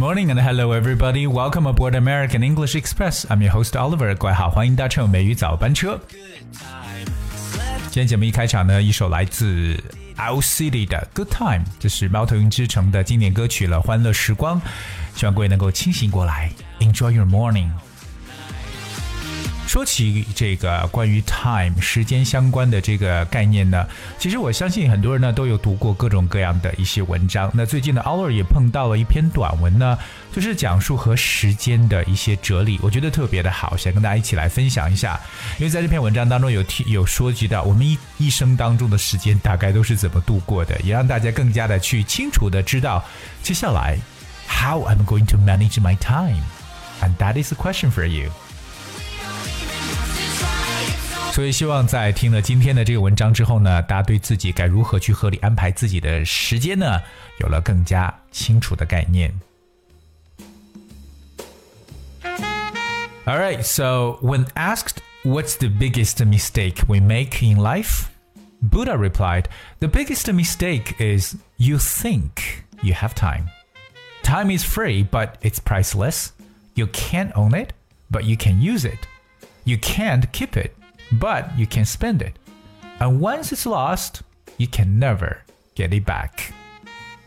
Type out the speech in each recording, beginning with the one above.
morning and hello everybody. Welcome aboard American English Express. I'm your host Oliver. 各位好，欢迎搭乘美语早班车。今天节目一开场呢，一首来自 Owl City 的《Good Time》，这是猫头鹰之城的经典歌曲了，《欢乐时光》。希望各位能够清醒过来，Enjoy your morning。说起这个关于 time 时间相关的这个概念呢，其实我相信很多人呢都有读过各种各样的一些文章。那最近呢，Ollie 也碰到了一篇短文呢，就是讲述和时间的一些哲理，我觉得特别的好，想跟大家一起来分享一下。因为在这篇文章当中有提有说及到我们一一生当中的时间大概都是怎么度过的，也让大家更加的去清楚的知道接下来 how I'm going to manage my time。And that is a question for you. 所以希望在听了今天的这个文章之后呢，大家对自己该如何去合理安排自己的时间呢，有了更加清楚的概念。Alright, so when asked what's the biggest mistake we make in life, Buddha replied, The biggest mistake is you think you have time. Time is free, but it's priceless. You can't own it, but you can use it. You can't keep it, but you can spend it. And once it's lost, you can never get it back.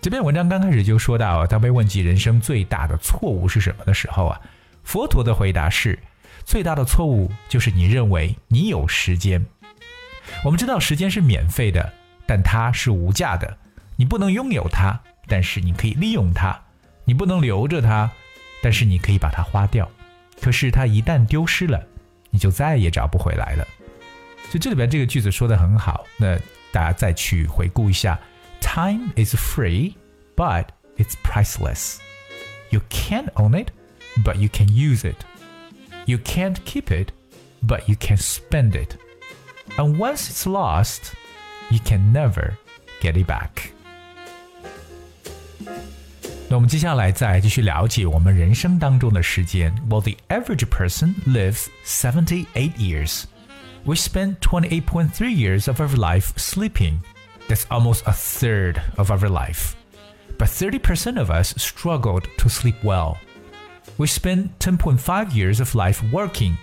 这篇文章刚开始就说到，当被问及人生最大的错误是什么的时候啊，佛陀的回答是：最大的错误就是你认为你有时间。我们知道时间是免费的，但它是无价的。你不能拥有它，但是你可以利用它；你不能留着它，但是你可以把它花掉。可是它一旦丢失了，你就再也找不回来了。所以这里边这个句子说的很好，那大家再去回顾一下：Time is free, but it's priceless. You can't own it, but you can use it. You can't keep it, but you can spend it. And once it's lost, you can never get it back. 那我们接下来再继续了解我们人生当中的时间。Well, the average person lives 78 years. We spend 28.3 years of our life sleeping. That's almost a third of our life. But 30% of us struggled to sleep well. We spend 10.5 years of life working,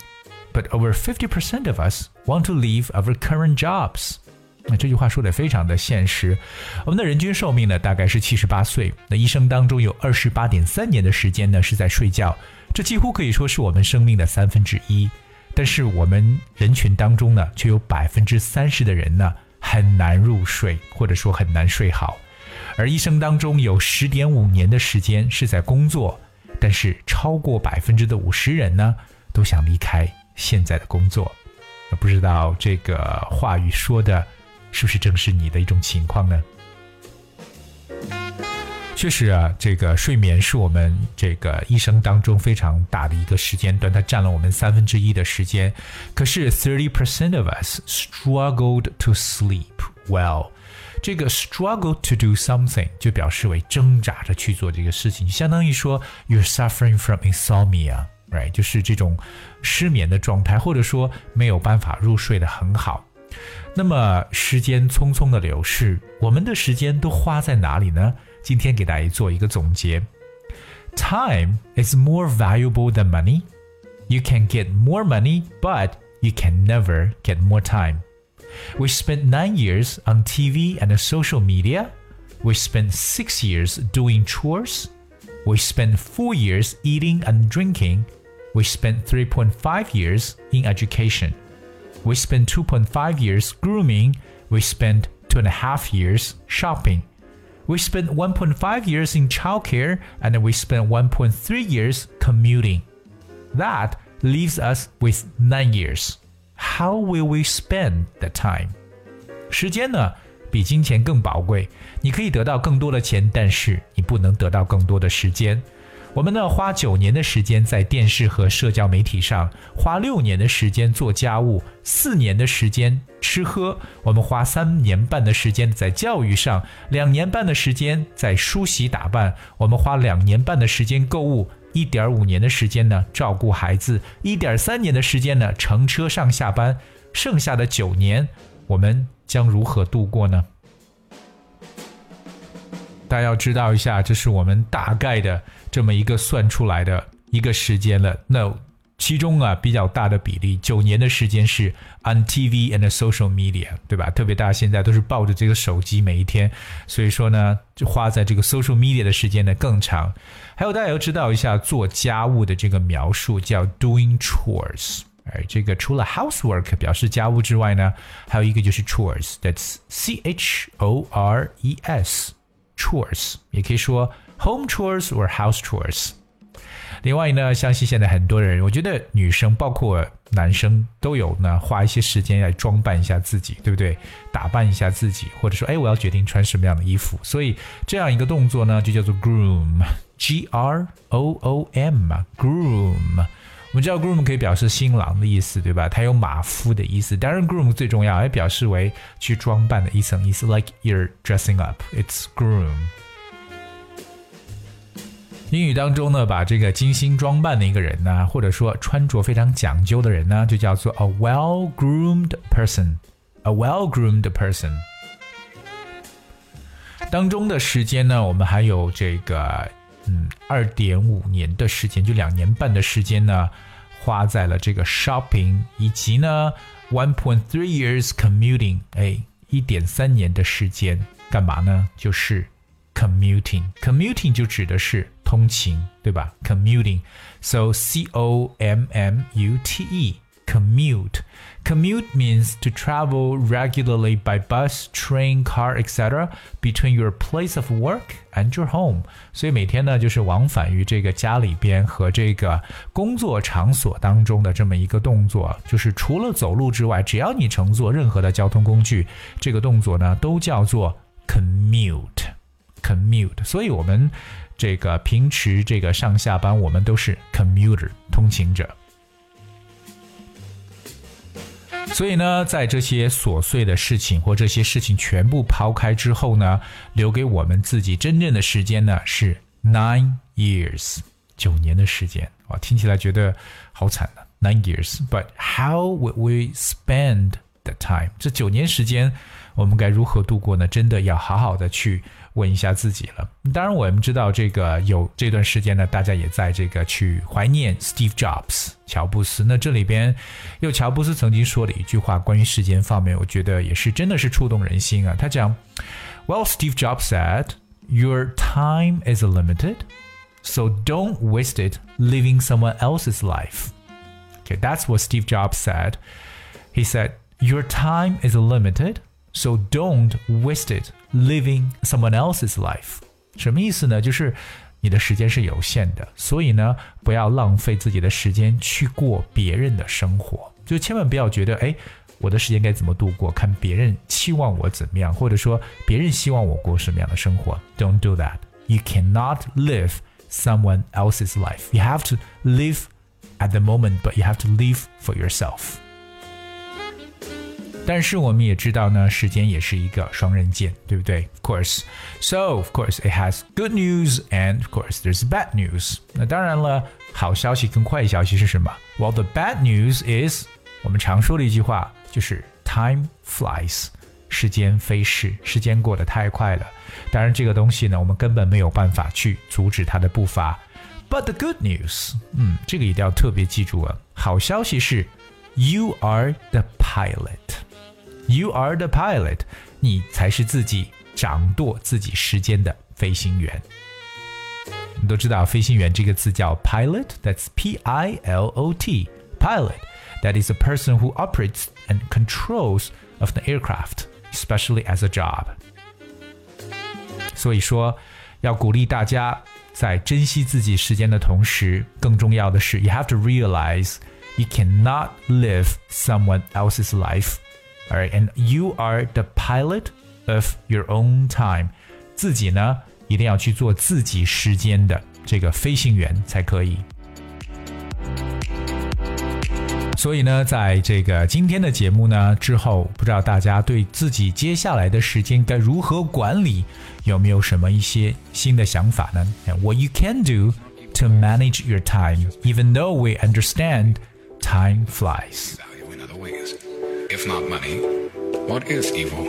but over 50% of us want to leave our current jobs. 那这句话说的非常的现实。我们的人均寿命呢，大概是七十八岁。那一生当中有二十八点三年的时间呢是在睡觉，这几乎可以说是我们生命的三分之一。但是我们人群当中呢，却有百分之三十的人呢很难入睡，或者说很难睡好。而一生当中有十点五年的时间是在工作，但是超过百分之的五十人呢都想离开现在的工作。不知道这个话语说的是不是正是你的一种情况呢？确实啊，这个睡眠是我们这个一生当中非常大的一个时间段，它占了我们三分之一的时间。可是，thirty percent of us struggled to sleep well。这个 struggle to do something 就表示为挣扎着去做这个事情，相当于说 you're suffering from insomnia，right？就是这种失眠的状态，或者说没有办法入睡的很好。那么时间匆匆的流逝，我们的时间都花在哪里呢？今天给大家做一个总结：Time is more valuable than money. You can get more money, but you can never get more time. We spent nine years on TV and social media. We spent six years doing chores. We spent four years eating and drinking. We spent 3.5 years in education. We spent 2.5 years grooming. We spent two and a half years shopping. We spent 1.5 years in childcare and we spent 1.3 years commuting. That leaves us with 9 years. How will we spend the time? 时间呢，比金钱更宝贵。你可以得到更多的钱，但是你不能得到更多的时间。 我们呢，花九年的时间在电视和社交媒体上，花六年的时间做家务，四年的时间吃喝。我们花三年半的时间在教育上，两年半的时间在梳洗打扮。我们花两年半的时间购物，一点五年的时间呢照顾孩子，一点三年的时间呢乘车上下班。剩下的九年，我们将如何度过呢？大家要知道一下，这是我们大概的这么一个算出来的一个时间了。那其中啊比较大的比例，九年的时间是 on TV and social media，对吧？特别大家现在都是抱着这个手机每一天，所以说呢，就花在这个 social media 的时间呢更长。还有大家要知道一下做家务的这个描述叫 doing chores。哎，这个除了 housework 表示家务之外呢，还有一个就是 chores，that's C H O R E S，chores 也可以说 home chores or house chores。另外呢，相信现在很多人，我觉得女生包括男生都有呢，花一些时间来装扮一下自己，对不对？打扮一下自己，或者说，哎，我要决定穿什么样的衣服。所以这样一个动作呢，就叫做 groom，G R O O M，groom。我们知道 groom 可以表示新郎的意思，对吧？它有马夫的意思。当然，groom 最重要，也表示为去装扮的一层意思，like you're dressing up，it's groom。英语当中呢，把这个精心装扮的一个人呢，或者说穿着非常讲究的人呢，就叫做 a well-groomed person。a well-groomed person。当中的时间呢，我们还有这个。嗯，二点五年的时间，就两年半的时间呢，花在了这个 shopping，以及呢 one point three years commuting，哎，一点三年的时间干嘛呢？就是 commuting，commuting 就指的是通勤，对吧？commuting，so c o m m u t e，commute。Commute means to travel regularly by bus, train, car, etc. between your place of work and your home. 所以每天呢，就是往返于这个家里边和这个工作场所当中的这么一个动作。就是除了走路之外，只要你乘坐任何的交通工具，这个动作呢都叫做 commute。 commute。所以我们这个平时这个上下班，我们都是 commuter，通勤者。所以呢，在这些琐碎的事情或这些事情全部抛开之后呢，留给我们自己真正的时间呢是 nine years，九年的时间。哇，听起来觉得好惨啊，nine years，but how would we spend the time？这九年时间。我们该如何度过呢？真的要好好的去问一下自己了。当然，我们知道这个有这段时间呢，大家也在这个去怀念 Steve Jobs 乔布斯。那这里边有乔布斯曾经说的一句话，关于时间方面，我觉得也是真的是触动人心啊。他讲，Well, Steve Jobs said, "Your time is limited, so don't waste it living someone else's life." Okay, that's what Steve Jobs said. He said, "Your time is limited." So don't waste it living someone else's life。什么意思呢？就是你的时间是有限的，所以呢，不要浪费自己的时间去过别人的生活。就千万不要觉得，哎，我的时间该怎么度过？看别人期望我怎么样，或者说别人希望我过什么样的生活。Don't do that. You cannot live someone else's life. You have to live at the moment, but you have to live for yourself. 但是我们也知道呢，时间也是一个双刃剑，对不对？Of course, so of course it has good news and of course there's bad news. 那当然了，好消息跟坏消息是什么？Well, the bad news is 我们常说的一句话就是 time flies，时间飞逝，时间过得太快了。当然，这个东西呢，我们根本没有办法去阻止它的步伐。But the good news，嗯，这个一定要特别记住啊。好消息是，you are the pilot。You are the pilot，你才是自己掌舵自己时间的飞行员。我们都知道飞行员这个字叫 pilot，that's P-I-L-O-T pilot. That is a person who operates and controls of the aircraft, especially as a job. 所以说，要鼓励大家在珍惜自己时间的同时，更重要的是，you have to realize you cannot live someone else's life Alright, and you are the pilot of your own time. 自己呢，一定要去做自己时间的这个飞行员才可以。所以呢，在这个今天的节目呢之后，不知道大家对自己接下来的时间该如何管理，有没有什么一些新的想法呢？And what you can do to manage your time, even though we understand time flies. if not money, What is evil,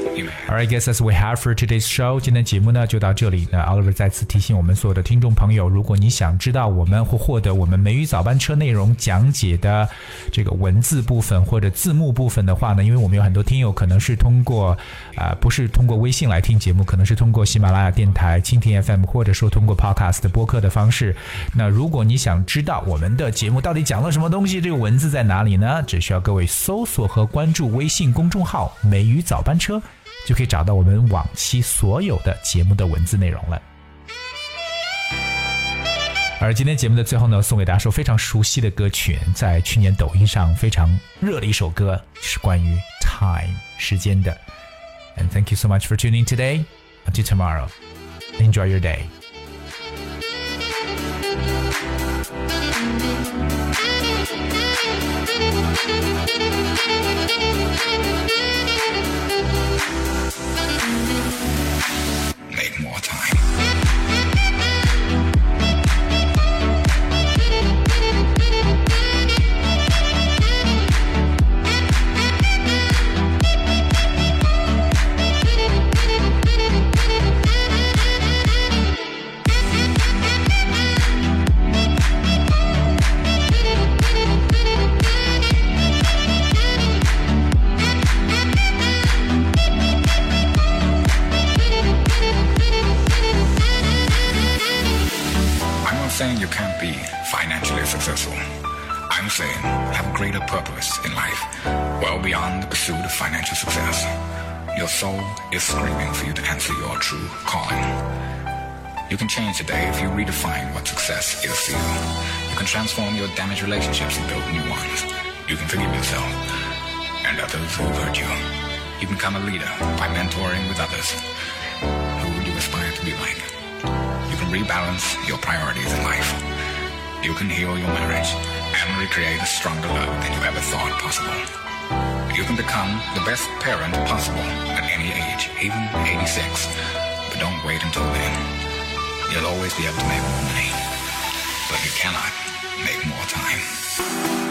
All right, guess that's we have for today's show. 今天节目呢就到这里。那 Oliver 再次提醒我们所有的听众朋友，如果你想知道我们或获得我们美语早班车内容讲解的这个文字部分或者字幕部分的话呢，因为我们有很多听友可能是通过啊、不是通过微信来听节目，可能是通过喜马拉雅电台、蜻蜓 FM 或者说通过 Podcast 播客的方式。那如果你想知道我们的节目到底讲了什么东西，这个文字在哪里呢？只需要各位搜索和关注微信公众号“美语早班车”。就可以找到我们往期所有的节目的文字内容了。而今天节目的最后呢，送给大家首非常熟悉的歌曲，在去年抖音上非常热的一首歌，是关于 time 时间的。And thank you so much for tuning today. Until tomorrow, enjoy your day. Soul is screaming for you to answer your true calling. You can change today if you redefine what success is to you. You can transform your damaged relationships and build new ones. You can forgive yourself and others who hurt you. You can become a leader by mentoring with others. Who would you aspire to be like? You can rebalance your priorities in life. You can heal your marriage and recreate a stronger love than you ever thought possible. You can become the best parent possible at any age, even 86. But don't wait until then. You'll always be able to make more money. But you cannot make more time.